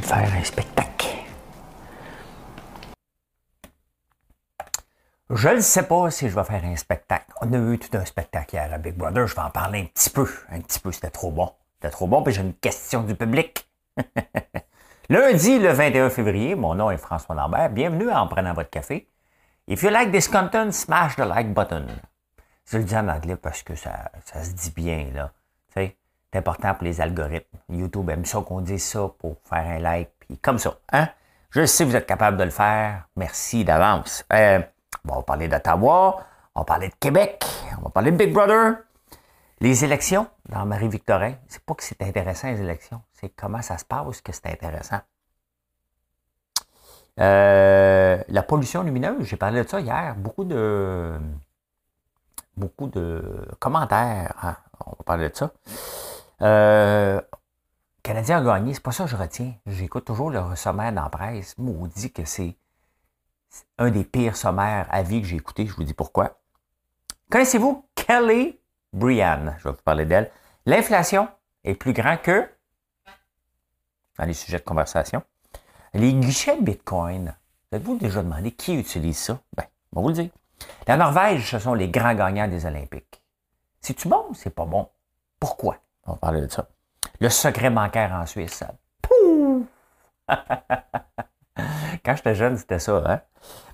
De faire un spectacle. Je ne sais pas si je vais faire un spectacle. On a eu tout un spectacle hier à Big Brother. Je vais en parler un petit peu. Un petit peu, c'était trop bon. C'était trop bon, puis j'ai une question du public. Lundi, le 21 février, mon nom est François Lambert. Bienvenue en prenant votre café. If you like this content, smash the like button. Je le dis en anglais parce que ça se dit bien, là. C'est important pour les algorithmes. YouTube aime ça qu'on dise ça pour faire un like, puis comme ça. Hein? Je sais que vous êtes capable de le faire. Merci d'avance. Euh, on va parler d'Ottawa, on va parler de Québec, on va parler de Big Brother. Les élections dans Marie-Victorin, c'est pas que c'est intéressant les élections, c'est comment ça se passe que c'est intéressant. Euh, la pollution lumineuse, j'ai parlé de ça hier. Beaucoup de beaucoup de commentaires. Hein? On va parler de ça. Euh, Canadien a gagné, c'est pas ça que je retiens. J'écoute toujours le sommaire dans la presse. Maudit que c'est un des pires sommaires à vie que j'ai écouté. Je vous dis pourquoi. Connaissez-vous Kelly Brian? Je vais vous parler d'elle. L'inflation est plus grand que, dans les sujets de conversation, les guichets de Bitcoin. Vous Avez-vous déjà demandé qui utilise ça? Ben, on va vous le dire. La Norvège, ce sont les grands gagnants des Olympiques. C'est-tu bon ou c'est pas bon? Pourquoi? On va parler de ça. Le secret bancaire en Suisse. Pouf! Quand j'étais jeune, c'était ça, hein?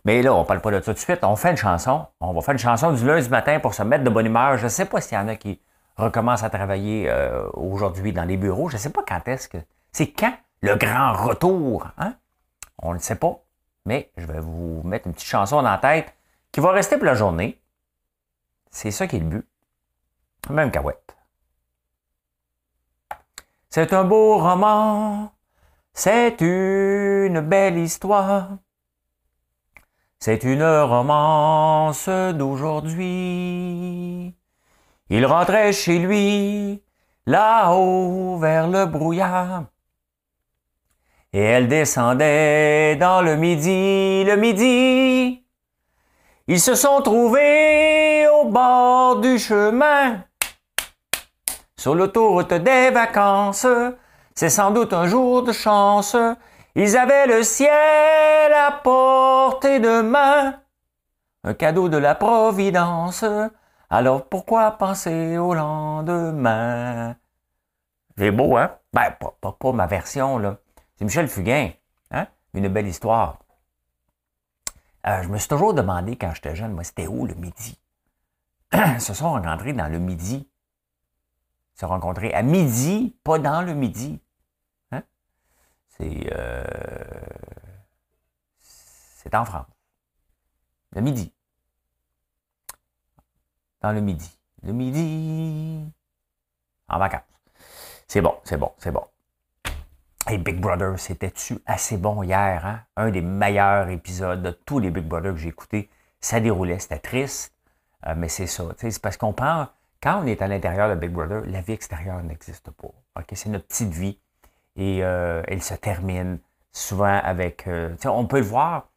Mais là, on parle pas de ça tout de suite. On fait une chanson. On va faire une chanson du lundi matin pour se mettre de bonne humeur. Je sais pas s'il y en a qui recommencent à travailler euh, aujourd'hui dans les bureaux. Je sais pas quand est-ce que. C'est quand le grand retour, hein? On ne sait pas. Mais je vais vous mettre une petite chanson dans la tête qui va rester pour la journée. C'est ça qui est le but. Même cahouette. C'est un beau roman, c'est une belle histoire. C'est une romance d'aujourd'hui. Il rentrait chez lui, là-haut vers le brouillard. Et elle descendait dans le midi, le midi. Ils se sont trouvés au bord du chemin sur l'autoroute des vacances. C'est sans doute un jour de chance. Ils avaient le ciel à portée de main. Un cadeau de la Providence. Alors pourquoi penser au lendemain? C'est beau, hein? Ben, pas, pas, ma version, là. C'est Michel Fugain. Hein? Une belle histoire. Euh, je me suis toujours demandé quand j'étais jeune, moi, c'était où le midi? Ils se sont rencontrés dans le midi se rencontrer à midi, pas dans le midi. Hein? C'est, euh, c'est en France. Le midi. Dans le midi. Le midi. En vacances. C'est bon, c'est bon, c'est bon. Et Big Brother, c'était-tu assez bon hier? Hein? Un des meilleurs épisodes de tous les Big Brother que j'ai écoutés. Ça déroulait, c'était triste, euh, mais c'est ça. C'est parce qu'on prend quand on est à l'intérieur de Big Brother, la vie extérieure n'existe pas. C'est notre petite vie et euh, elle se termine souvent avec... Euh, on peut voir,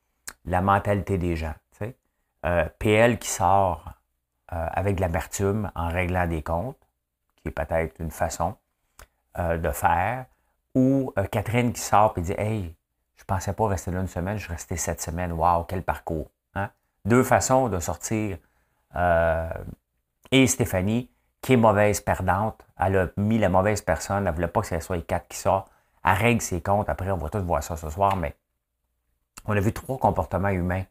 la mentalité des gens. Euh, PL qui sort avec de l'amertume en réglant des comptes, qui est peut-être une façon de faire, ou Catherine qui sort et dit Hey, je pensais pas rester là une semaine, je suis resté sept semaines. Waouh, quel parcours! Hein? Deux façons de sortir et Stéphanie, qui est mauvaise perdante, elle a mis la mauvaise personne, elle ne voulait pas que ce soit les quatre qui sortent. Elle règle ses comptes. Après, on va tous voir ça ce soir, mais on a vu trois comportements humains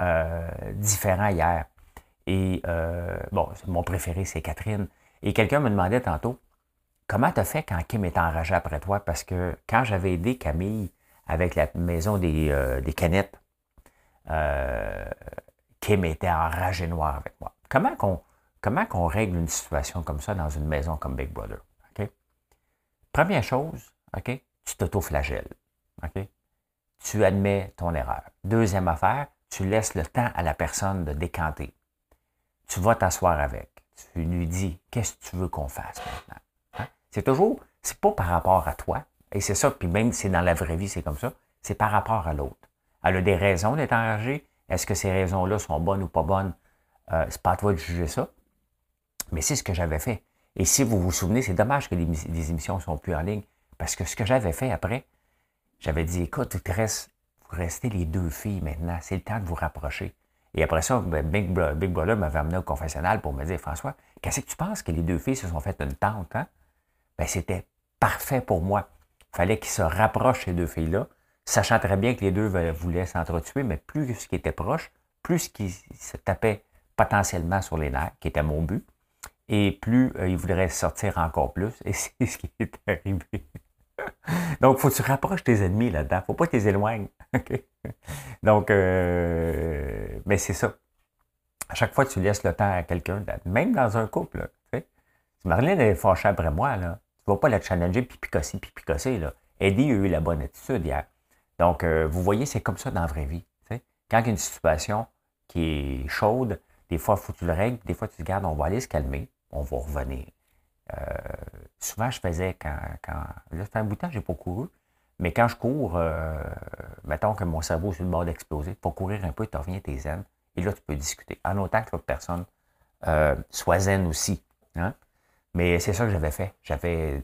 euh, différents hier. Et euh, bon, mon préféré, c'est Catherine. Et quelqu'un me demandait tantôt, comment tu as fait quand Kim est enragé après toi? Parce que quand j'avais aidé Camille avec la maison des, euh, des canettes, Kim était enragé noir avec moi. Comment qu'on Comment qu'on règle une situation comme ça dans une maison comme Big Brother? Première chose, tu t'auto-flagelles. Tu admets ton erreur. Deuxième affaire, tu laisses le temps à la personne de décanter. Tu vas t'asseoir avec. Tu lui dis, qu'est-ce que tu veux qu'on fasse maintenant? Hein? C'est toujours, c'est pas par rapport à toi. Et c'est ça, puis même c'est dans la vraie vie, c'est comme ça, c'est par rapport à l'autre. Elle a des raisons d'être enragée. Est-ce que ces raisons-là sont bonnes ou pas bonnes? Euh, c'est pas à toi de juger ça. Mais c'est ce que j'avais fait. Et si vous vous souvenez, c'est dommage que les, émissions ne sont plus en ligne. Parce que ce que j'avais fait après, j'avais dit, écoute, il reste, vous restez les deux filles maintenant. C'est le temps de vous rapprocher. Et après ça, ben, Big, Brother m'avait amené au confessionnal pour me dire, François, qu'est-ce que tu penses que les deux filles se sont faites une tente? Hein? Ben, c'était parfait pour moi. Il fallait qu'ils se rapprochent, ces deux filles-là, sachant très bien que les deux voulaient s'entretuer, mais plus ce qui était proche, plus ce qui se tapait potentiellement sur les nerfs, qui était mon but, et plus euh, il voudrait sortir encore plus, et c'est ce qui est arrivé. Donc, faut que tu rapproches tes ennemis là-dedans. faut pas que tu les éloignes. Donc, euh, mais c'est ça. À chaque fois, tu laisses le temps à quelqu'un, même dans un couple. si Marilyn est fâchée après moi, là, tu ne vas pas la challenger, puis picosser, puis picosser. Là. Eddie a eu la bonne attitude hier. Donc, euh, vous voyez, c'est comme ça dans la vraie vie. Quand il y a une situation qui est chaude, des fois, il faut que tu le règles, des fois, tu te gardes, on va aller se calmer on va revenir. Euh, souvent, je faisais quand, quand. Là, fait un bout de temps je n'ai pas couru. Mais quand je cours, euh, mettons que mon cerveau est sur le bord d'exploser, pour courir un peu, tu reviens tes zen. Et là, tu peux discuter. En autant que l'autre personne euh, soit zen aussi. Hein. Mais c'est ça que j'avais fait. J'avais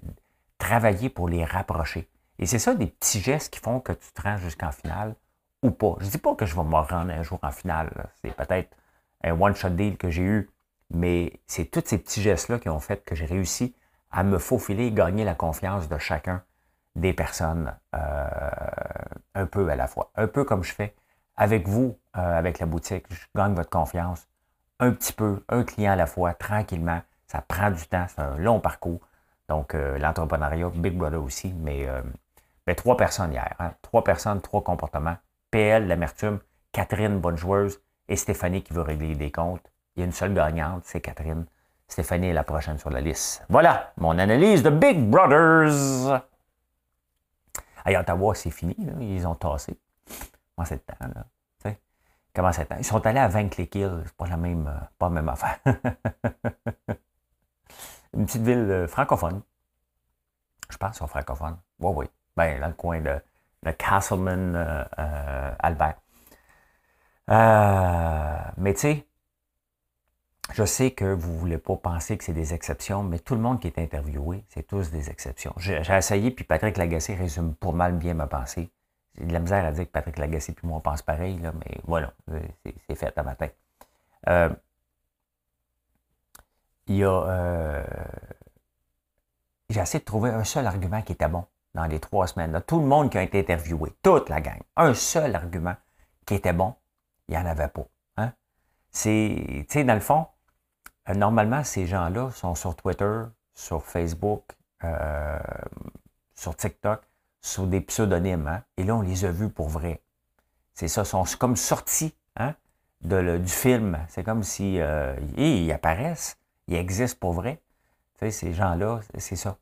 travaillé pour les rapprocher. Et c'est ça des petits gestes qui font que tu te rends jusqu'en finale ou pas. Je ne dis pas que je vais me rendre un jour en finale. C'est peut-être un one-shot deal que j'ai eu mais c'est tous ces petits gestes-là qui ont fait que j'ai réussi à me faufiler et gagner la confiance de chacun des personnes euh, un peu à la fois. Un peu comme je fais avec vous, euh, avec la boutique. Je gagne votre confiance un petit peu, un client à la fois, tranquillement. Ça prend du temps, c'est un long parcours. Donc, euh, l'entrepreneuriat, Big Brother aussi, mais, trois personnes hier. Hein. Trois personnes, trois comportements. PL, l'amertume, Catherine, bonne joueuse, et Stéphanie qui veut régler des comptes. Il y a une seule gagnante, c'est Catherine. Stéphanie est la prochaine sur la liste. Voilà mon analyse de Big Brothers. À Ottawa, c'est fini. Ils ont tassé. Comment c'est le temps? Là? Comment c'est? Ils sont allés à 20 les kills. C'est pas la même, euh, pas la même affaire. Une petite ville euh, francophone. Je pense qu'ils sont francophones. Oui, oui. Ben, dans le coin de, de Castleman, euh, Albert. mais tu sais, je sais que vous ne voulez pas penser que c'est des exceptions, mais tout le monde qui est interviewé, c'est tous des exceptions. J'ai essayé, puis Patrick Lagacé résume pour mal bien ma pensée. J'ai de la misère à dire que Patrick Lagacé puis moi on pense pareil, là, mais voilà, c'est fait à matin. Euh, il y a. Euh, j'ai essayé de trouver un seul argument qui était bon dans les trois semaines. Tout le monde qui a été interviewé, toute la gang, un seul argument qui était bon, il n'y en avait pas. Hein? C'est, tu sais, dans le fond, euh, normalement, ces gens-là sont sur Twitter, sur Facebook, euh, sur TikTok, sous des pseudonymes. Hein. Et là, on les a vus pour vrai. C'est ça, sont comme sortis hein, de, du film. C'est comme si euh, ils apparaissent, ils existent pour vrai. Ces gens-là, c'est ça.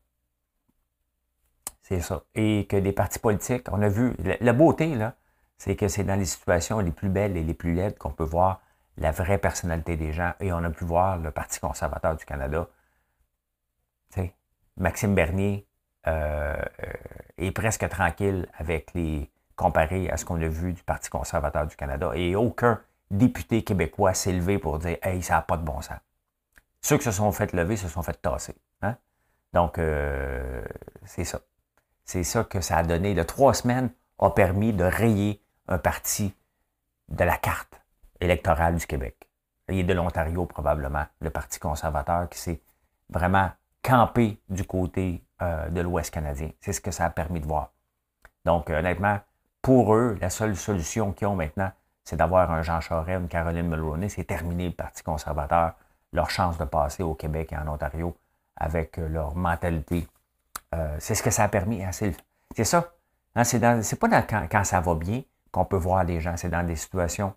C'est ça. Et que des partis politiques, on a vu, la beauté, là, c'est que c'est dans les situations les plus belles et les plus laides qu'on peut voir la vraie personnalité des gens. Et on a pu voir le Parti conservateur du Canada. sais, Maxime Bernier euh, euh, est presque tranquille avec les comparé à ce qu'on a vu du Parti conservateur du Canada. Et aucun député québécois s'est levé pour dire Hey, ça n'a pas de bon sens. Ceux qui se sont fait lever se sont fait tasser. Hein? Donc, euh, c'est ça. C'est ça que ça a donné. Le trois semaines a permis de rayer un parti de la carte électoral du Québec. Et de l'Ontario, probablement, le Parti conservateur qui s'est vraiment campé du côté euh, de l'Ouest canadien. C'est ce que ça a permis de voir. Donc, honnêtement, pour eux, la seule solution qu'ils ont maintenant, c'est d'avoir un Jean Charest, une Caroline Mulroney. C'est terminé le Parti conservateur, leur chance de passer au Québec et en Ontario avec euh, leur mentalité. Euh, c'est ce que ça a permis. Hein, c'est ça. Hein, c'est pas quand, quand, ça va bien qu'on peut voir les gens. C'est dans des situations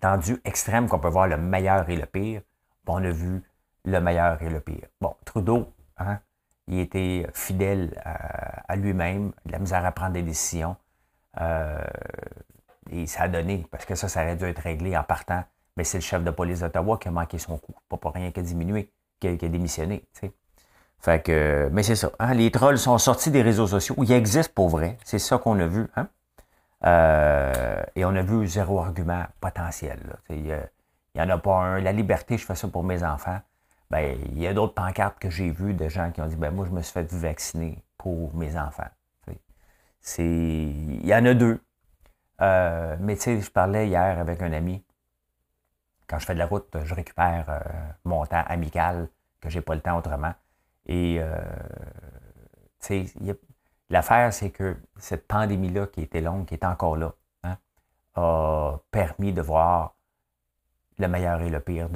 tendu extrême qu'on peut voir le meilleur et le pire. on a vu le meilleur et le pire. Bon, Trudeau, hein, il était fidèle à lui-même, de la misère à prendre des décisions. Euh, et ça a donné, parce que ça, ça aurait dû être réglé en partant. Mais c'est le chef de police d'Ottawa qui a manqué son coup. Pas pour rien qui a diminué, qui a, démissionné. Fait que, mais c'est ça. Hein, les trolls sont sortis des réseaux sociaux. Ils existent pour vrai. C'est ça qu'on a vu. Hein? Euh, et on a vu zéro argument potentiel. Il n'y en a pas un. La liberté, je fais ça pour mes enfants. Ben, il y a d'autres pancartes que j'ai vues de gens qui ont dit ben moi, je me suis fait vacciner pour mes enfants. C'est. Il y en a deux. Euh, mais tu je parlais hier avec un ami. Quand je fais de la route, je récupère euh, mon temps amical, que j'ai pas le temps autrement. Et euh, tu sais, l'affaire, c'est que cette pandémie-là, qui était longue, qui est encore là, hein, a permis de voir le meilleur et le pire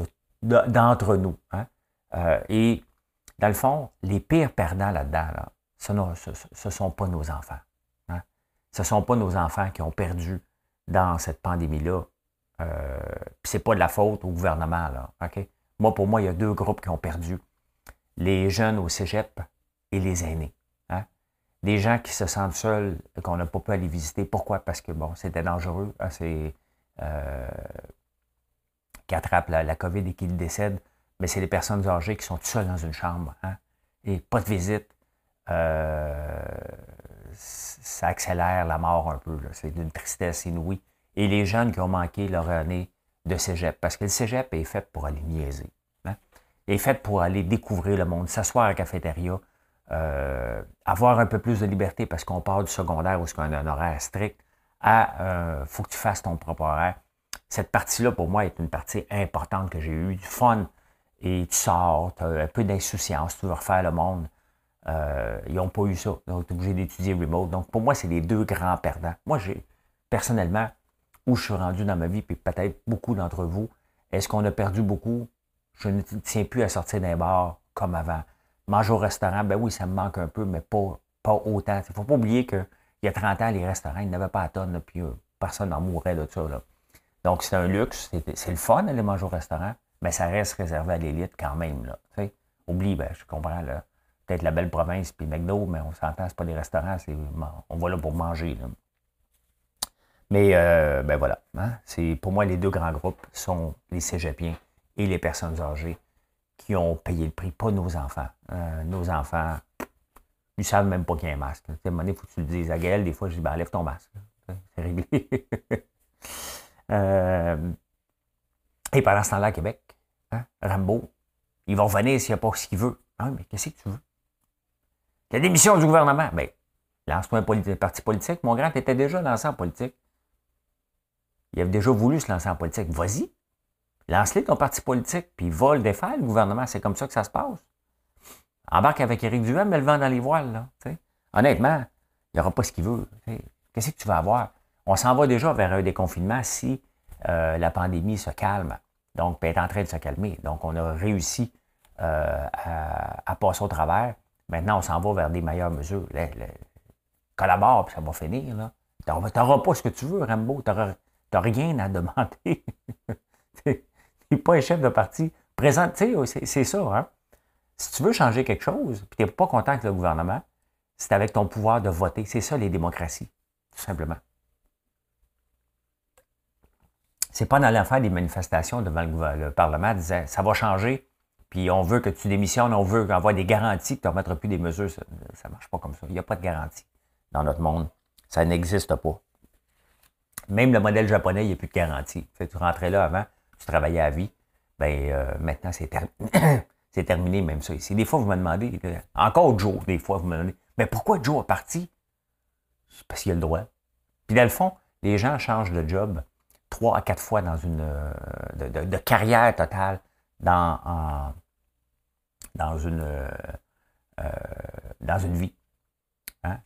d'entre nous. Hein. et dans le fond, les pires perdants là-dedans, là, ce ne sont pas nos enfants. Hein. Ce ne sont pas nos enfants qui ont perdu dans cette pandémie-là. Euh, c'est pas de la faute au gouvernement. Moi, pour moi, il y a deux groupes qui ont perdu. Les jeunes au cégep et les aînés. Des gens qui se sentent seuls, qu'on n'a pas pu aller visiter. Pourquoi? Parce que, bon, c'était dangereux. Hein, c'est... Euh, qui attrapent la, COVID et qui décèdent. Mais c'est les personnes âgées qui sont seules dans une chambre. Hein, et pas de visite. Euh, ça accélère la mort un peu. C'est d'une tristesse inouïe. Et les jeunes qui ont manqué leur année de cégep, parce que le cégep est fait pour aller niaiser. Hein? est fait pour aller découvrir le monde, s'asseoir à la cafétéria, euh, avoir un peu plus de liberté parce qu'on part du secondaire où c'est un horaire strict à euh, faut que tu fasses ton propre horaire. Cette partie-là, pour moi, est une partie importante que j'ai eue, du fun. Et tu sors, tu as un peu d'insouciance, tu veux refaire le monde. Euh, ils n'ont pas eu ça. Donc, tu es obligé d'étudier remote. Donc, pour moi, c'est les deux grands perdants. Moi, j'ai, personnellement, où je suis rendu dans ma vie, puis peut-être beaucoup d'entre vous, est-ce qu'on a perdu beaucoup? Je ne tiens plus à sortir d'un bar comme avant. Manger au restaurant, ben oui, ça me manque un peu, mais pas, pas autant. Il ne faut pas oublier qu'il y a 30 ans, les restaurants, ils n'avaient pas à tonne, puis euh, personne n'en mourait de ça. Donc, c'est un luxe. C'est, le fun d'aller manger au restaurant, mais ça reste réservé à l'élite quand même. Là, Oublie, ben, je comprends. Là peut-être la belle province puis McDo, mais on s'entend, c'est pas des restaurants, on va là pour manger. Mais euh, ben voilà, hein, c'est, pour moi, les deux grands groupes sont les cégepiens et les personnes âgées qui ont payé le prix, pas nos enfants. Euh, nos enfants, ils ne savent même pas qu'il y a un masque. À un moment donné, il faut que tu le dises à Gaël, des fois, je dis, ben, enlève ton masque. C'est réglé. Euh, et pendant ce temps-là, à Québec, hein, Rambo, il va revenir s'il n'y a pas ce qu'il veut. Ah, mais qu'est-ce que tu veux? La démission du gouvernement. Bien, lance-toi un parti politique. Mon grand était déjà lancé en politique. Il avait déjà voulu se lancer en politique. Vas-y. Lance-le ton parti politique, puis va le défaire, le gouvernement. C'est comme ça que ça se passe. Embarque avec Éric Duhem, mais le vent dans les voiles. Là, Honnêtement, il n'y aura pas ce qu'il veut. Qu'est-ce que tu vas avoir? On s'en va déjà vers un déconfinement si euh, la pandémie se calme. Donc, elle est en train de se calmer. Donc, on a réussi euh, à, passer au travers. Maintenant, on s'en va vers des meilleures mesures. collabore, puis ça va finir. Tu n'auras pas ce que tu veux, Rambo. Tu n'as rien à demander. tu n'es pas un chef de parti. Présente, c'est ça. Hein? Si tu veux changer quelque chose, puis tu n'es pas content avec le gouvernement, c'est avec ton pouvoir de voter. C'est ça, les démocraties, tout simplement. C'est pas dans l'affaire des manifestations devant le, le Parlement disant ça va changer, puis on veut que tu démissionnes, on veut avoir des garanties que tu ne remettras plus des mesures. Ça ne marche pas comme ça. Il n'y a pas de garantie dans notre monde. Ça n'existe pas. Même le modèle japonais, il n'y a plus de garantie. tu rentrais là avant, tu travaillais à vie. Ben, euh, maintenant, c'est terminé. terminé, même ça ici. Des fois, vous me demandez, euh, encore Joe, des fois, vous me demandez, mais pourquoi Joe a parti? Parce qu'il a le droit. Puis dans le fond, les gens changent de job trois à quatre fois dans une euh, de, carrière totale dans, dans une, euh, dans une vie. Hein?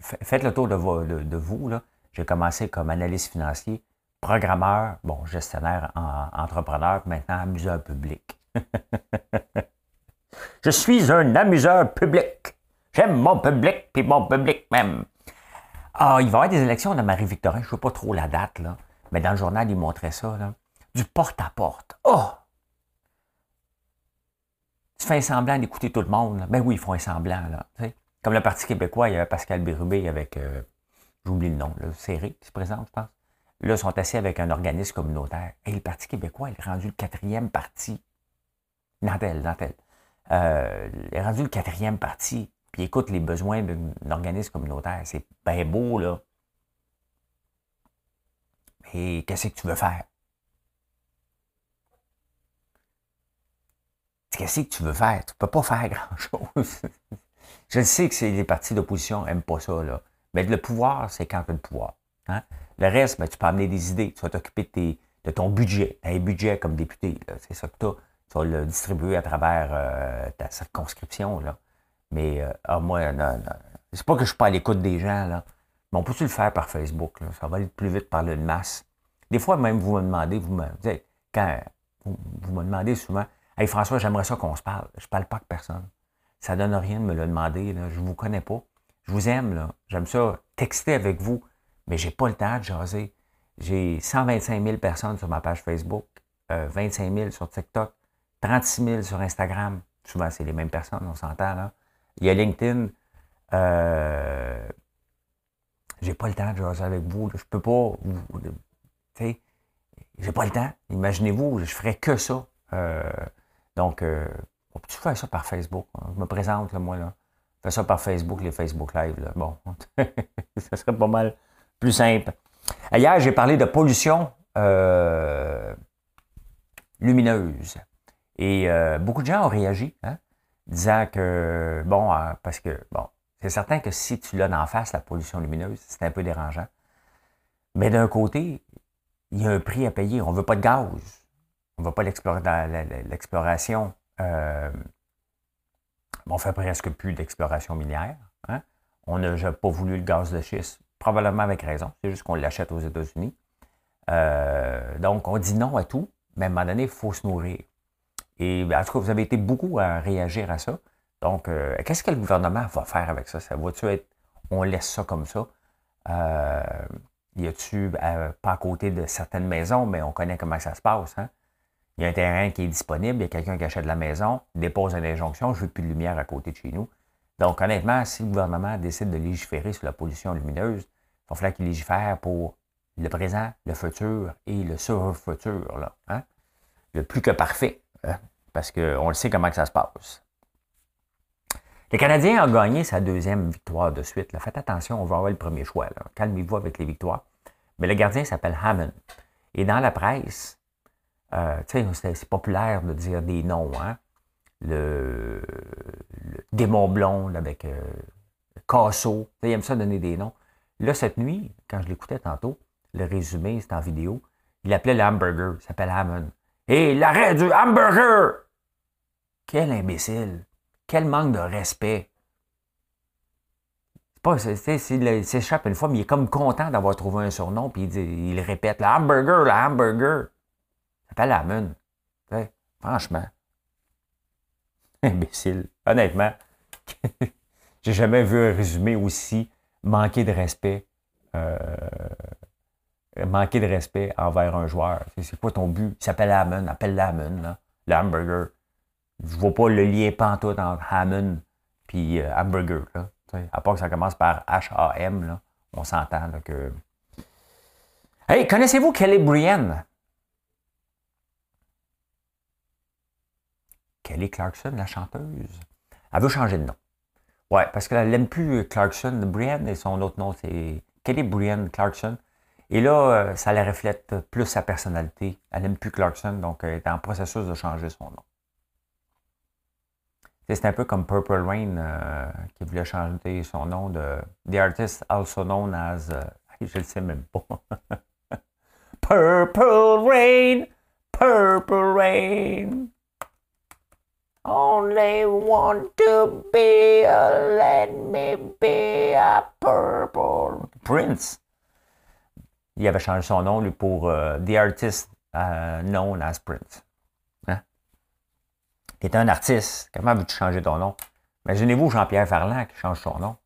faites le tour de, de vous. J'ai commencé comme analyste financier, programmeur, bon, gestionnaire, entrepreneur, maintenant amuseur public. Je suis un amuseur public. J'aime mon public, puis mon public même. Ah, il va y avoir des élections dans Marie-Victorin, je ne sais pas trop la date, mais dans le journal, il montrait ça, du porte-à-porte. Oh! tu fais un semblant d'écouter tout le monde. Ben oui, ils font un semblant. Là, Comme le Parti québécois, il y avait Pascal Bérubé avec, euh, j'oublie le nom, le Séré qui se présente, je pense. Là, ils sont assis avec un organisme communautaire. Et le Parti québécois, il est rendu le quatrième parti. Nantel, Nantel. Euh, il est rendu le quatrième parti. Puis écoute les besoins d'un organisme communautaire. C'est bien beau, là. Mais qu'est-ce que tu veux faire? Qu'est-ce que tu veux faire? Tu peux pas faire grand-chose. Je sais que les partis d'opposition n'aiment pas ça, là. Mais le pouvoir, c'est quand tu as le pouvoir. Hein? Le reste, ben, tu peux amener des idées. Tu vas t'occuper de, de, ton budget. Un budget comme député, c'est ça que tu as. Tu vas le distribuer à travers euh, ta circonscription. Là. Mais euh, ah, moi, non, non. c'est pas que je suis pas à l'écoute des gens, là. mais on peut-tu le faire par Facebook? Ça va aller plus vite par le masse. Des fois, même, vous me demandez, vous me quand vous, me demandez souvent, Hey François, j'aimerais ça qu'on se parle. Je parle pas avec personne. Ça donne rien de me le demander. Là. Je vous connais pas. Je vous aime. J'aime ça texter avec vous, mais j'ai pas le temps de jaser. J'ai 125 000 personnes sur ma page Facebook, 25 euh, 000 sur TikTok, 36 000 sur Instagram. Souvent, c'est les mêmes personnes, on s'entend, là. Il y a LinkedIn. Euh, j'ai pas le temps de jaser avec vous. Je peux pas. Tu sais, j'ai pas le temps. Imaginez-vous, je ferais que ça. Euh, donc, euh, peut-tu faire ça par Facebook? Je me présente, là, moi, là. Fais ça par Facebook, les Facebook Live. Là. Bon, ça serait pas mal plus simple. Hier, j'ai parlé de pollution euh, lumineuse. Et euh, beaucoup de gens ont réagi, hein, disant que, bon, euh, parce que, bon, c'est certain que si tu l'as en face, la pollution lumineuse, c'est un peu dérangeant. Mais d'un côté, il y a un prix à payer. On ne veut pas de gaz. On ne veut pas l'exploration on fait presque plus d'exploration minière. Hein. On n'a pas voulu le gaz de schiste, probablement avec raison. C'est juste qu'on l'achète aux États-Unis. Euh, donc, on dit non à tout, mais à un moment donné, il faut se nourrir. Et ben, en tout cas, vous avez été beaucoup à réagir à ça. Donc, euh, qu'est-ce que le gouvernement va faire avec ça? Ça va-tu être, on laisse ça comme ça? Euh, y a-tu, pas à côté de certaines maisons, mais on connaît comment ça se passe, hein? Il y a un terrain qui est disponible, il y a quelqu'un qui achète la maison, dépose une injonction, je veux plus de lumière à côté de chez nous. Donc, honnêtement, si le gouvernement décide de légiférer sur la pollution lumineuse, il va falloir qu'il légifère pour le présent, le futur et le sur-futur. Hein? Le plus que parfait, hein? parce qu'on le sait comment que ça se passe. Les Canadiens ont gagné sa deuxième victoire de suite. Là. Faites attention, on va avoir le premier choix. Calmez-vous avec les victoires. Mais le gardien s'appelle Hammond. Et dans la presse, euh, c'est populaire de dire des noms. Hein? Le, démon blond avec euh, Casso. Il aime ça donner des noms. Là, cette nuit, quand je l'écoutais tantôt, le résumé, c'est en vidéo, il appelait l'hamburger. Il s'appelle Hammond. Et l'arrêt du hamburger! Quel imbécile! Quel manque de respect! Il s'échappe une fois, mais il est comme content d'avoir trouvé un surnom, puis il, il répète le hamburger, le hamburger s'appelle Hammond. franchement. Imbécile. Honnêtement, j'ai jamais vu un résumé aussi manqué de respect. Euh, manquer de respect envers un joueur. C'est quoi ton but? Il s'appelle Hammond. Appelle Hammond, le hamburger. Je vois pas le lien pantoute entre Hammond et euh, hamburger. Là. À part que ça commence par H-A-M, on s'entend que. Hey, connaissez-vous Kelly Brienne? Kelly Clarkson, la chanteuse. Elle veut changer de nom. Ouais, parce qu'elle n'aime plus Clarkson. Brienne et son autre nom, c'est Kelly Brienne Clarkson. Et là, euh, ça la reflète plus sa personnalité. Elle n'aime plus Clarkson, donc elle est en processus de changer son nom. C'est un peu comme Purple Rain euh, qui voulait changer son nom de The Artist Also Known as. Euh, je le sais même pas. Purple Rain, Purple Rain. Only want to be a, let me be a purple. Prince. Il avait changé son nom lui, pour euh, The Artist uh, Known as Prince. Hein? Est un artiste. Comment veux-tu changer ton nom? Imaginez-vous Jean-Pierre Ferland qui change son nom.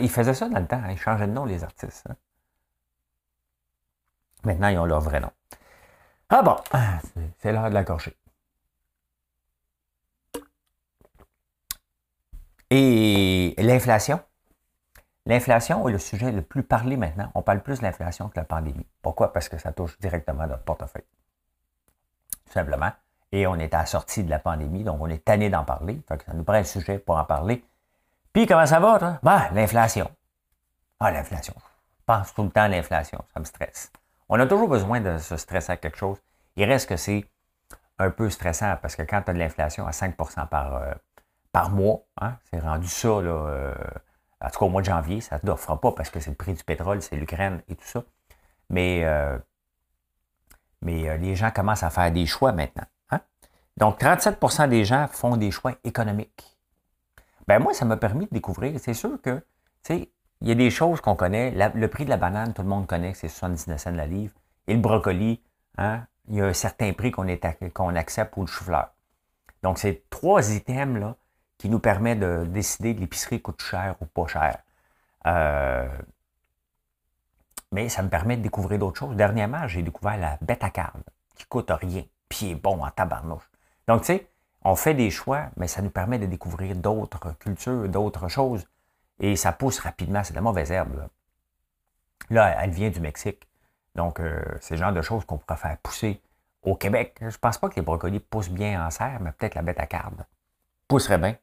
Il faisait ça dans le temps. Hein? Il changeait de nom, les artistes. Hein? Maintenant, ils ont leur vrai nom. Ah bon, c'est l'heure de la gorgée. Et l'inflation? L'inflation est le sujet le plus parlé maintenant. On parle plus de l'inflation que de la pandémie. Pourquoi? Parce que ça touche directement notre portefeuille. Tout simplement. Et on est à la sortie de la pandémie, donc on est tanné d'en parler. Ça nous prend un sujet pour en parler. Puis comment ça va, toi? Ben, l'inflation. Ah, l'inflation. Je pense tout le temps à l'inflation. Ça me stresse. On a toujours besoin de se stresser à quelque chose. Il reste que c'est un peu stressant parce que quand tu as de l'inflation à 5 par, euh, par mois, hein, c'est rendu ça, là, euh, en tout cas au mois de janvier, ça ne fera pas parce que c'est le prix du pétrole, c'est l'Ukraine et tout ça. Mais, euh, mais les gens commencent à faire des choix maintenant. Hein. Donc 37% des gens font des choix économiques. Ben moi, ça m'a permis de découvrir, c'est sûr que, tu sais, il y a des choses qu'on connaît. le prix de la banane, tout le monde connaît que c'est 79 cents la livre. Et le brocoli, hein, il y a un certain prix qu'on accepte pour le chou-fleur. Donc, c'est trois items là, qui nous permettent de décider de l'épicerie coûte cher ou pas cher. Euh, mais ça me permet de découvrir d'autres choses. Dernièrement, j'ai découvert la bêta carte qui coûte rien, puis est bon en tabarnouche. Donc, tu sais, on fait des choix, mais ça nous permet de découvrir d'autres cultures, d'autres choses. Et ça pousse rapidement. C'est de la mauvaise herbe. Là, elle vient du Mexique. Donc, euh, c'est le genre de choses qu'on pourrait faire pousser au Québec. Je ne pense pas que les brocolis poussent bien en serre, mais peut-être la bête à pousserait bien.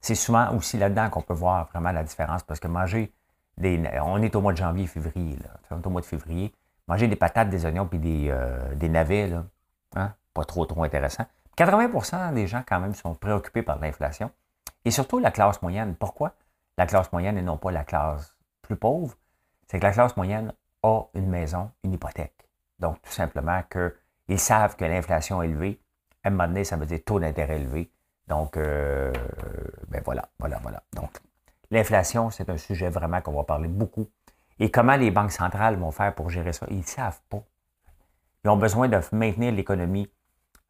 C'est souvent aussi là-dedans qu'on peut voir vraiment la différence parce que manger des. On est au mois de janvier, février. On est au mois de février. Manger des patates, des oignons puis des, euh, navets, hein, pas trop, trop intéressant. 80% des gens, quand même, sont préoccupés par l'inflation. Et surtout la classe moyenne. Pourquoi? La classe moyenne et non pas la classe plus pauvre? C'est que la classe moyenne a une maison, une hypothèque. Donc, tout simplement qu'ils savent que l'inflation est élevée. À un moment donné, ça veut dire taux d'intérêt élevé. Donc, euh, ben voilà, voilà, voilà. Donc, l'inflation, c'est un sujet vraiment qu'on va parler beaucoup. Et comment les banques centrales vont faire pour gérer ça? Ils ne savent pas. Ils ont besoin de maintenir l'économie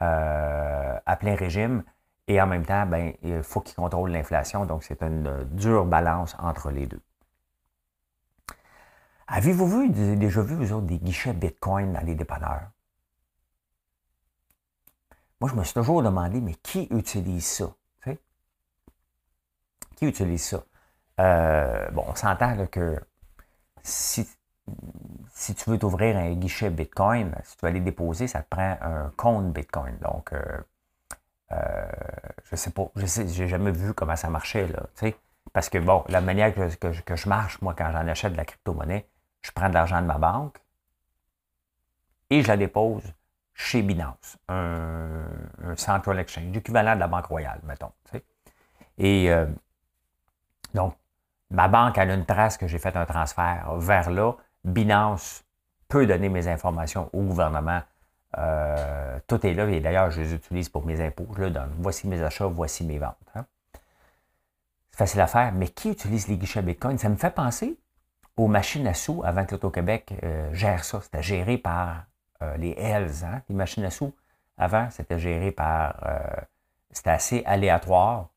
euh, à plein régime. Et en même temps, ben, il faut qu'ils contrôlent l'inflation. Donc, c'est une dure balance entre les deux. Avez-vous vu, déjà vu, vous autres, des guichets Bitcoin dans les dépanneurs? Moi, je me suis toujours demandé, mais qui utilise ça? Qui utilise ça? Euh, bon, on s'entend que si, si tu veux t'ouvrir un guichet Bitcoin, si tu veux aller déposer, ça te prend un compte Bitcoin. Donc, euh, euh, je sais pas, je sais, j'ai jamais vu comment ça marchait, là, Parce que, bon, la manière que, je marche, moi, quand j'en achète de la crypto-monnaie, je prends de l'argent de ma banque et je la dépose chez Binance, un, central exchange, l'équivalent de la Banque Royale, mettons. Et euh, donc, ma banque a une trace que j'ai fait un transfert vers là. Binance peut donner mes informations au gouvernement. Euh, tout est là et d'ailleurs, je les utilise pour mes impôts. Je le Voici mes achats, voici mes ventes. Hein. C'est facile à faire, mais qui utilise les guichets Bitcoin? Ça me fait penser aux machines à sous avant que l'Auto-Québec euh, gère ça. C'était géré par euh, les Hells. Hein? Les machines à sous, avant, c'était géré par... C'était assez aléatoire,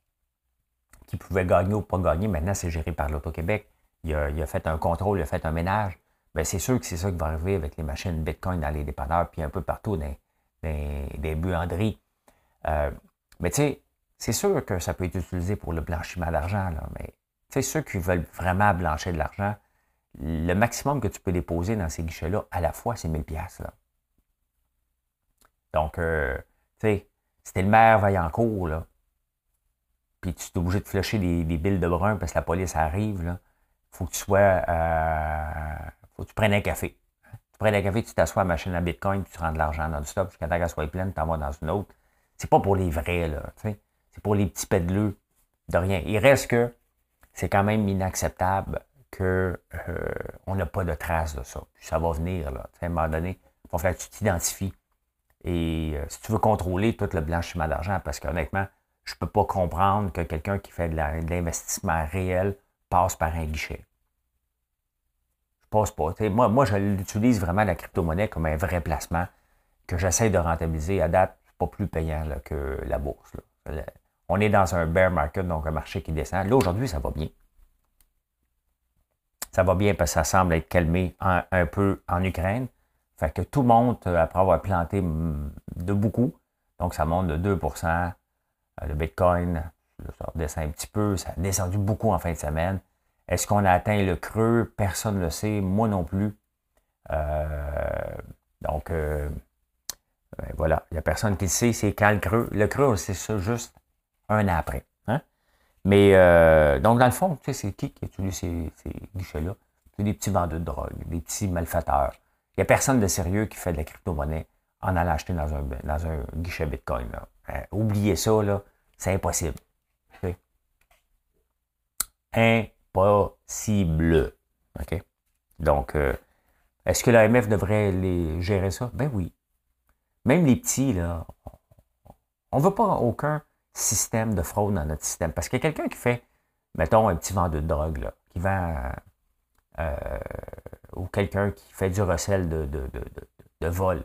qui pouvait gagner ou pas gagner. Maintenant, c'est géré par l'Auto-Québec. Il a, fait un contrôle, il a fait un ménage. Bien, c'est sûr que c'est ça qui va arriver avec les machines Bitcoin dans les dépanneurs, puis un peu partout dans, des buanderies. mais tu sais, c'est sûr que ça peut être utilisé pour le blanchiment d'argent, mais tu sais, ceux qui veulent vraiment blanchir de l'argent, le maximum que tu peux déposer dans ces guichets-là, à la fois, c'est 1000 pièces. Donc, euh, tu sais, c'était le maire Vaillancourt, là, puis tu es obligé de flusher des, des billes de brun parce que la police arrive, là, faut que tu sois, euh, faut que tu prennes un café. Tu prends un café, tu t'assois à la machine à Bitcoin, tu rends de l'argent dans le stop jusqu'à temps qu'elle soit pleine, tu t'en dans une autre. C'est pas pour les vrais, là. C'est pour les petits pédeleux de rien. Il reste que c'est quand même inacceptable qu'on euh, n'a pas de traces de ça. Puis ça va venir, là. à un moment donné, il va falloir que tu t'identifies. Et euh, si tu veux contrôler tout le blanchiment d'argent, parce qu'honnêtement, je ne peux pas comprendre que quelqu'un qui fait de l'investissement réel passe par un guichet. Moi, moi, je l'utilise vraiment la crypto-monnaie comme un vrai placement que j'essaie de rentabiliser. À date, pas plus payant que la bourse. On est dans un bear market, donc un marché qui descend. Là, aujourd'hui, ça va bien ça va bien parce que ça semble être calmé un, peu en Ukraine. Fait que tout monte euh, après avoir planté de beaucoup. Donc, ça monte de 2% Le Bitcoin, ça redescend un petit peu, ça a descendu beaucoup en fin de semaine. Est-ce qu'on a atteint le creux? Personne ne le sait, moi non plus. Euh, donc, euh, ben voilà, il n'y a personne qui le sait, c'est quand le creux. Le creux, c'est ça juste un an après. Hein? Mais, euh, donc, dans le fond, tu sais, c'est qui qui utilise ces, ces guichets-là? C'est des petits vendeurs de drogue, des petits malfaiteurs. Il n'y a personne de sérieux qui fait de la crypto-monnaie en allant acheter dans un, guichet Bitcoin. Hein, oubliez ça, là, c'est impossible. Impossible. OK? Donc, euh, est-ce que l'AMF devrait les gérer ça? Ben oui. Même les petits, là, on ne veut pas aucun système de fraude dans notre système. Parce qu'il y a quelqu'un qui fait, mettons, un petit vendeur de drogue, là, qui vend, euh, ou quelqu'un qui fait du recel de, de, de, vol,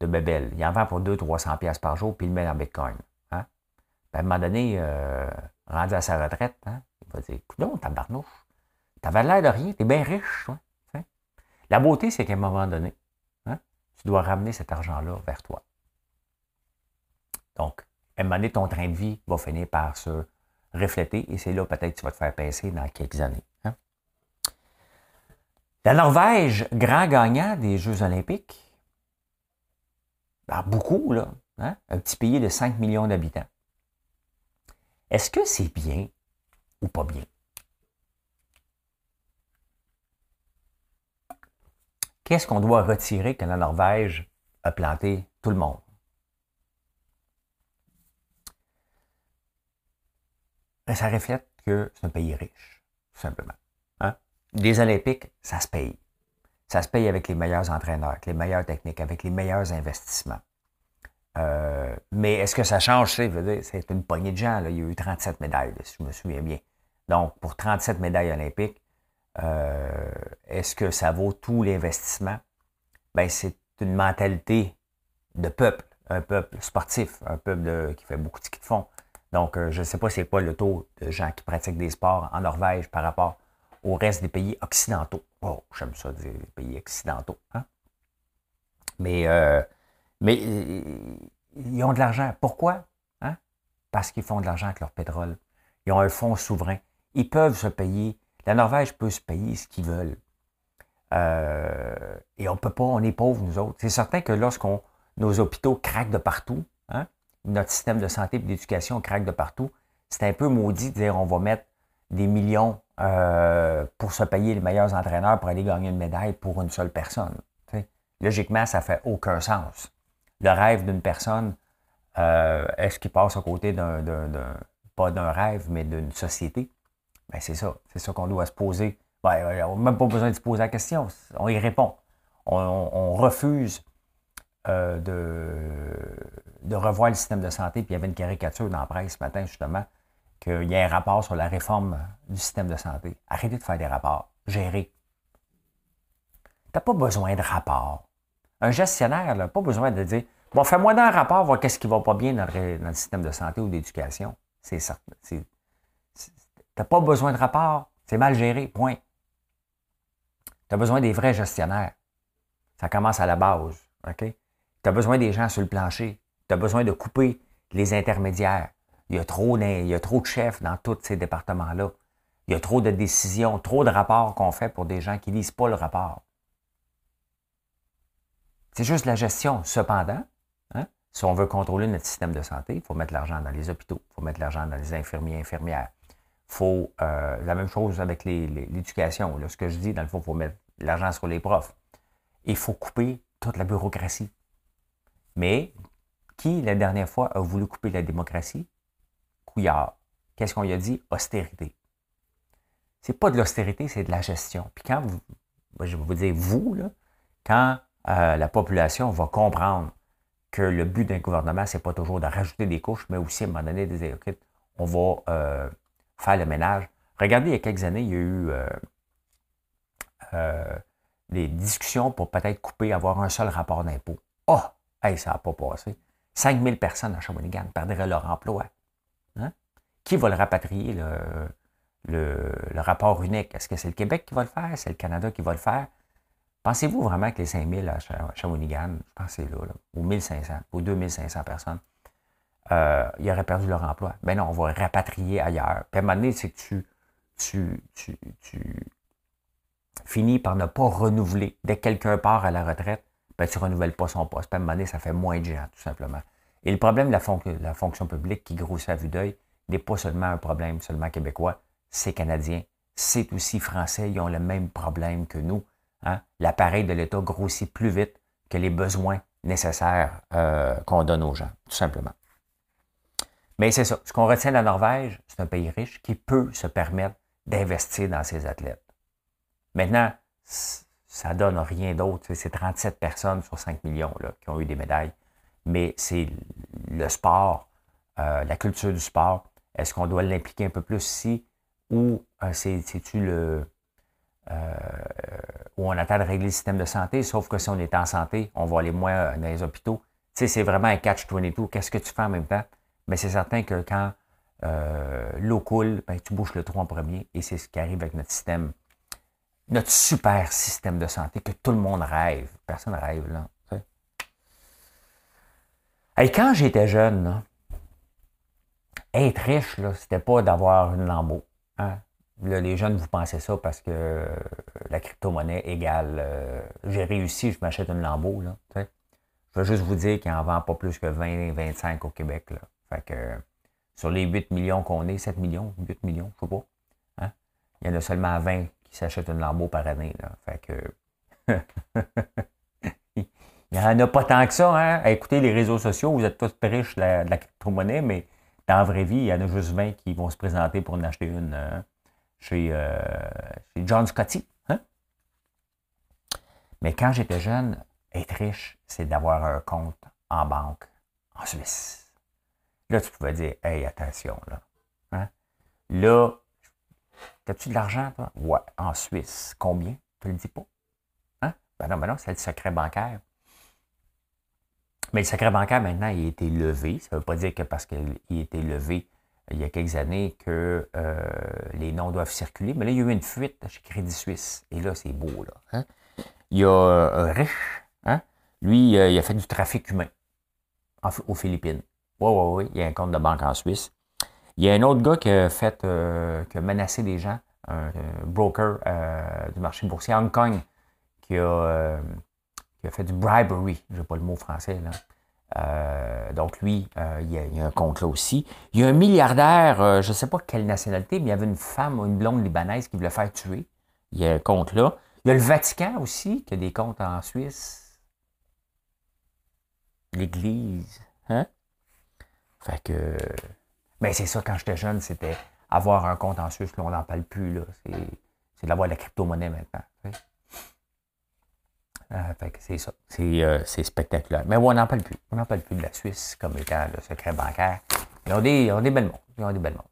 de bébel. Il en vend pour 200-300 pièces par jour, puis il le met en Bitcoin. Hein? Ben, à un moment donné, euh, rendu à sa retraite, hein, il va dire, tabarnouche, t'avais l'air de rien, t'es bien riche, toi. La beauté, c'est qu'à un moment donné, hein, tu dois ramener cet argent-là vers toi. Donc, à un moment donné, ton train de vie va finir par se refléter et c'est là peut-être que tu vas te faire pincer dans quelques années. Hein. La Norvège, grand gagnant des Jeux olympiques, ben, beaucoup, là, hein, un petit pays de 5 millions d'habitants. Est-ce que c'est bien ou pas bien? Qu'est-ce qu'on doit retirer que la Norvège a planté tout le monde? Ben, ça reflète que c'est un pays riche, tout simplement. Hein? Les Olympiques, ça se paye. Ça se paye avec les meilleurs entraîneurs, avec les meilleures techniques, avec les meilleurs investissements. Euh, mais est-ce que ça change? C'est une poignée de gens. Il y a eu 37 médailles, si je me souviens bien. Donc, pour 37 médailles olympiques, euh, est-ce que ça vaut tout l'investissement? Ben, c'est une mentalité de peuple, un peuple sportif, un peuple qui fait beaucoup de ski de fond. Donc, euh, je ne sais pas c'est quoi le taux de gens qui pratiquent des sports en Norvège par rapport au reste des pays occidentaux. Oh, j'aime ça les pays occidentaux. Hein? Mais, euh, mais ils ont de l'argent. Pourquoi? Hein? Parce qu'ils font de l'argent avec leur pétrole. Ils ont un fonds souverain. Ils peuvent se payer la Norvège peut se payer ce qu'ils veulent. Euh, et on peut pas, on est pauvres, nous autres. C'est certain que lorsqu'on nos hôpitaux craquent de partout, hein, notre système de santé et d'éducation craque de partout, c'est un peu maudit de dire on va mettre des millions euh, pour se payer les meilleurs entraîneurs pour aller gagner une médaille pour une seule personne. Logiquement, ça fait aucun sens. Le rêve d'une personne, euh, est-ce qu'il passe à côté d'un, pas d'un rêve, mais d'une société? Ben, c'est ça. C'est ça qu'on doit se poser. Ben, on n'a même pas besoin de se poser la question. On y répond. On, refuse euh, de, revoir le système de santé. Puis il y avait une caricature dans la presse ce matin, justement, qu'il y a un rapport sur la réforme du système de santé. Arrêtez de faire des rapports. Gérez. Tu n'as pas besoin de rapport. Un gestionnaire n'a pas besoin de dire Bon, fais-moi un rapport, voir qu'est-ce qui ne va pas bien dans le, système de santé ou d'éducation. C'est certain. Tu n'as pas besoin de rapport. C'est mal géré, point. Tu as besoin des vrais gestionnaires. Ça commence à la base. OK? Tu as besoin des gens sur le plancher. Tu as besoin de couper les intermédiaires. Il y, a trop, il y a trop de chefs dans tous ces départements-là. Il y a trop de décisions, trop de rapports qu'on fait pour des gens qui ne lisent pas le rapport. C'est juste la gestion. Cependant, hein, si on veut contrôler notre système de santé, il faut mettre l'argent dans les hôpitaux, il faut mettre l'argent dans les infirmiers, infirmières, faut euh, la même chose avec l'éducation. Ce que je dis, dans le fond, il faut mettre l'argent sur les profs. Il faut couper toute la bureaucratie. Mais qui, la dernière fois, a voulu couper la démocratie? Couillard. Qu'est-ce qu'on lui a dit? Austérité. C'est pas de l'austérité, c'est de la gestion. Puis quand vous, je vais vous dire vous, là, quand euh, la population va comprendre que le but d'un gouvernement, c'est pas toujours de rajouter des couches, mais aussi à un moment donné de dire, on va euh, faire le ménage. Regardez, il y a quelques années, il y a eu euh, euh, des discussions pour peut-être couper, avoir un seul rapport d'impôt. Oh, ça n'a pas passé. 5000 personnes à Shawinigan perdraient leur emploi. Hein? Qui va le rapatrier, le, rapport unique? Est-ce que c'est le Québec qui va le faire? C'est le Canada qui va le faire? Pensez-vous vraiment que les 5000 à Shawinigan, je que c'est là, ou 1500, ou 2500 personnes, euh, ils auraient perdu leur emploi. Ben non, on va rapatrier ailleurs. Puis à un moment donné, c'est que tu, tu, tu, tu finis par ne pas renouveler. Dès que quelqu'un part à la retraite, ben, tu ne renouvelles pas son poste. Puis à un moment donné, ça fait moins de gens, tout simplement. Et le problème de la, la fonction publique qui grossit à vue d'œil n'est pas seulement un problème seulement québécois, c'est canadien, c'est aussi français, ils ont le même problème que nous. Hein. L'appareil de l'État grossit plus vite que les besoins nécessaires euh, qu'on donne aux gens, tout simplement. Mais c'est ça. Ce qu'on retient de la Norvège, c'est un pays riche qui peut se permettre d'investir dans ses athlètes. Maintenant, ça donne rien d'autre. C'est 37 personnes sur 5 millions là, qui ont eu des médailles. Mais c'est le sport, euh, la culture du sport. Est-ce qu'on doit l'impliquer un peu plus ici ou euh, c'est-tu le. Euh, où on attend de régler le système de santé, sauf que si on est en santé, on va aller moins dans les hôpitaux. Tu sais, c'est vraiment un catch-22. Qu'est-ce que tu fais en même temps? Mais c'est certain que quand l'eau coule, ben, tu bouches le trou en premier et c'est ce qui arrive avec notre système notre super système de santé que tout le monde rêve. Personne ne rêve, là. Quand j'étais jeune, être riche, là, c'était pas d'avoir une lambeau. Hein. les jeunes, vous pensez ça parce que la crypto-monnaie égale euh, j'ai réussi, je m'achète une lambeau. Là, je veux juste vous dire qu'il n'en vend pas plus que 20-25 au Québec. Fait que sur les 8 millions qu'on est, 7 millions, 8 millions, je sais pas. Hein, il y en a seulement 20 qui s'achètent une lambeau par année. Là. Fait que. il n'y en a pas tant que ça, hein? À écouter les réseaux sociaux, vous êtes tous riches de la, crypto-monnaie, mais dans la vraie vie, il y en a juste 20 qui vont se présenter pour en acheter une euh, chez, euh, chez, John Scotty. Hein? Mais quand j'étais jeune, être riche, c'est d'avoir un compte en banque en Suisse. Là, tu pouvais dire, hey, attention, là. Hein? Là, T'as-tu de l'argent, toi? Ouais, en Suisse. Combien? Tu le dis pas? Hein? Ben non, ben non, c'est le secret bancaire. Mais le secret bancaire, maintenant, il a été levé. Ça ne veut pas dire que parce qu'il a été levé il y a quelques années que euh, les noms doivent circuler. Mais là, il y a eu une fuite chez Crédit Suisse. Et là, c'est beau, là. Hein? Il y a euh, un riche, lui, euh, il a fait du trafic humain aux Philippines. Oui, oui, oui, il y a un compte de banque en Suisse. Il y a un autre gars qui a fait, euh, qui a menacé des gens, un, broker euh, du marché boursier Hong Kong, qui a, euh, qui a fait du bribery, je n'ai pas le mot français là. donc lui, il y, a, un compte là aussi. Il y a un milliardaire, je ne sais pas quelle nationalité, mais il y avait une femme, une blonde libanaise qui voulait faire tuer. Il y a un compte là. Il y a le Vatican aussi, qui a des comptes en Suisse. L'Église. Hein? Fait que mais c'est ça, quand j'étais jeune, c'était avoir un compte en Suisse, là, on n'en parle plus. Là. C'est, d'avoir la crypto-monnaie maintenant. Euh, fait que c'est ça. C'est, euh, spectaculaire. Mais on n'en parle plus. On n'en parle plus de la Suisse comme étant le secret bancaire. Ils ont des, belles mondes. Ils ont des belles mondes.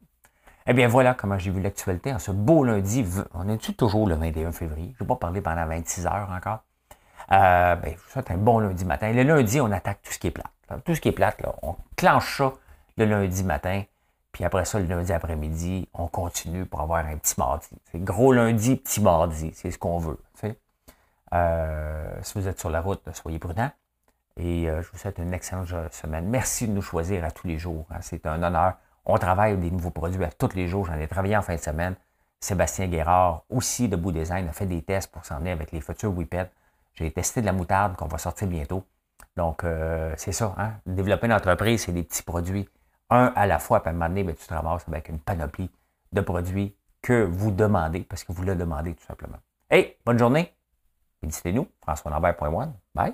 Eh bien, voilà comment j'ai vu l'actualité en ce beau lundi. On est toujours le 21 février? Je ne vais pas parler pendant 26 heures encore. Euh, ben, ça, c'est un bon lundi matin. Le lundi, on attaque tout ce qui est plate. Tout ce qui est plate, on clenche ça le lundi matin. Puis après ça, le lundi après-midi, on continue pour avoir un petit mardi. C'est gros lundi, petit mardi. C'est ce qu'on veut. Euh, si vous êtes sur la route, soyez prudents. Et euh, je vous souhaite une excellente semaine. Merci de nous choisir à tous les jours. Hein. C'est un honneur. On travaille des nouveaux produits à tous les jours. J'en ai travaillé en fin de semaine. Sébastien Guérard, aussi de Bout Design, a fait des tests pour s'en aller avec les futurs Whippet. J'ai testé de la moutarde qu'on va sortir bientôt. Donc, euh, c'est ça. Hein? Développer une entreprise, c'est des petits produits un à la fois, à un moment donné, ben, tu te ramasses avec une panoplie de produits que vous demandez, parce que vous le demandez tout simplement. Hey, bonne journée. Visitez-nous, françois Bye.